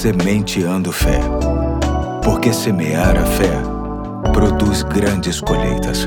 Sementeando Fé. Porque semear a fé produz grandes colheitas.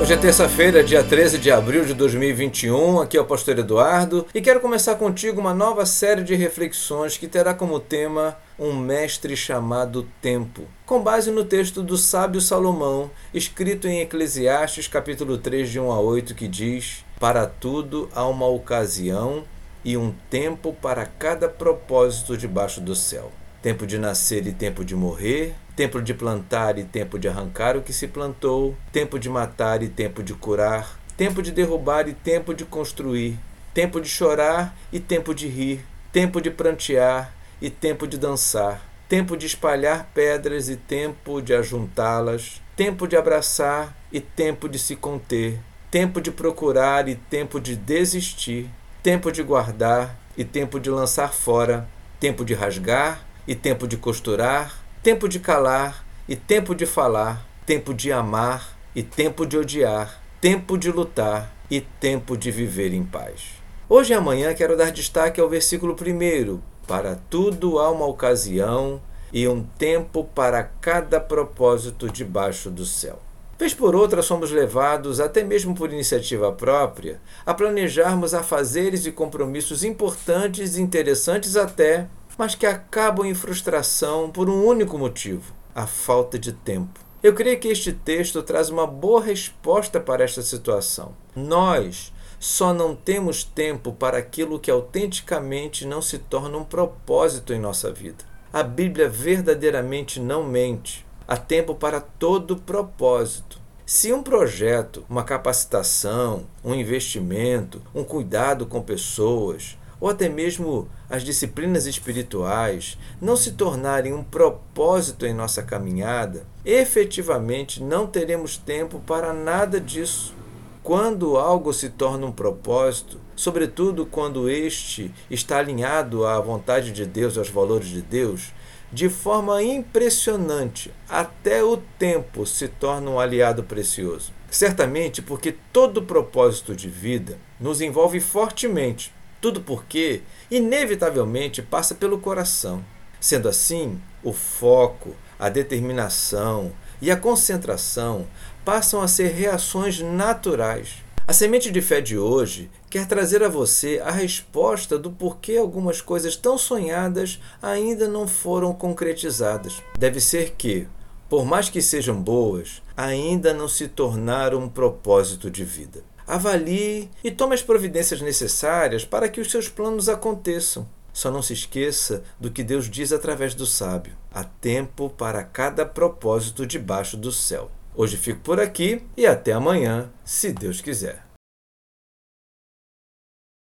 Hoje é terça-feira, dia 13 de abril de 2021. Aqui é o Pastor Eduardo e quero começar contigo uma nova série de reflexões que terá como tema um mestre chamado Tempo, com base no texto do sábio Salomão, escrito em Eclesiastes, capítulo 3, de 1 a 8, que diz: Para tudo há uma ocasião e um tempo para cada propósito debaixo do céu. Tempo de nascer e tempo de morrer, tempo de plantar e tempo de arrancar o que se plantou, tempo de matar e tempo de curar, tempo de derrubar e tempo de construir, tempo de chorar e tempo de rir, tempo de prantear e tempo de dançar, tempo de espalhar pedras e tempo de ajuntá-las, tempo de abraçar e tempo de se conter, tempo de procurar e tempo de desistir, tempo de guardar e tempo de lançar fora, tempo de rasgar e tempo de costurar, tempo de calar e tempo de falar, tempo de amar e tempo de odiar, tempo de lutar e tempo de viver em paz. Hoje e amanhã quero dar destaque ao versículo 1. Para tudo há uma ocasião e um tempo para cada propósito debaixo do céu. Vez por outra, somos levados, até mesmo por iniciativa própria, a planejarmos afazeres e compromissos importantes e interessantes até, mas que acabam em frustração por um único motivo: a falta de tempo. Eu creio que este texto traz uma boa resposta para esta situação. Nós só não temos tempo para aquilo que autenticamente não se torna um propósito em nossa vida. A Bíblia verdadeiramente não mente há tempo para todo propósito. Se um projeto, uma capacitação, um investimento, um cuidado com pessoas, ou até mesmo as disciplinas espirituais não se tornarem um propósito em nossa caminhada, efetivamente não teremos tempo para nada disso. Quando algo se torna um propósito, sobretudo quando este está alinhado à vontade de Deus, aos valores de Deus, de forma impressionante, até o tempo se torna um aliado precioso. Certamente porque todo propósito de vida nos envolve fortemente, tudo porque, inevitavelmente, passa pelo coração. Sendo assim, o foco, a determinação e a concentração passam a ser reações naturais a semente de fé de hoje quer trazer a você a resposta do porquê algumas coisas tão sonhadas ainda não foram concretizadas. Deve ser que, por mais que sejam boas, ainda não se tornaram um propósito de vida. Avalie e tome as providências necessárias para que os seus planos aconteçam. Só não se esqueça do que Deus diz através do sábio: há tempo para cada propósito debaixo do céu. Hoje fico por aqui e até amanhã, se Deus quiser.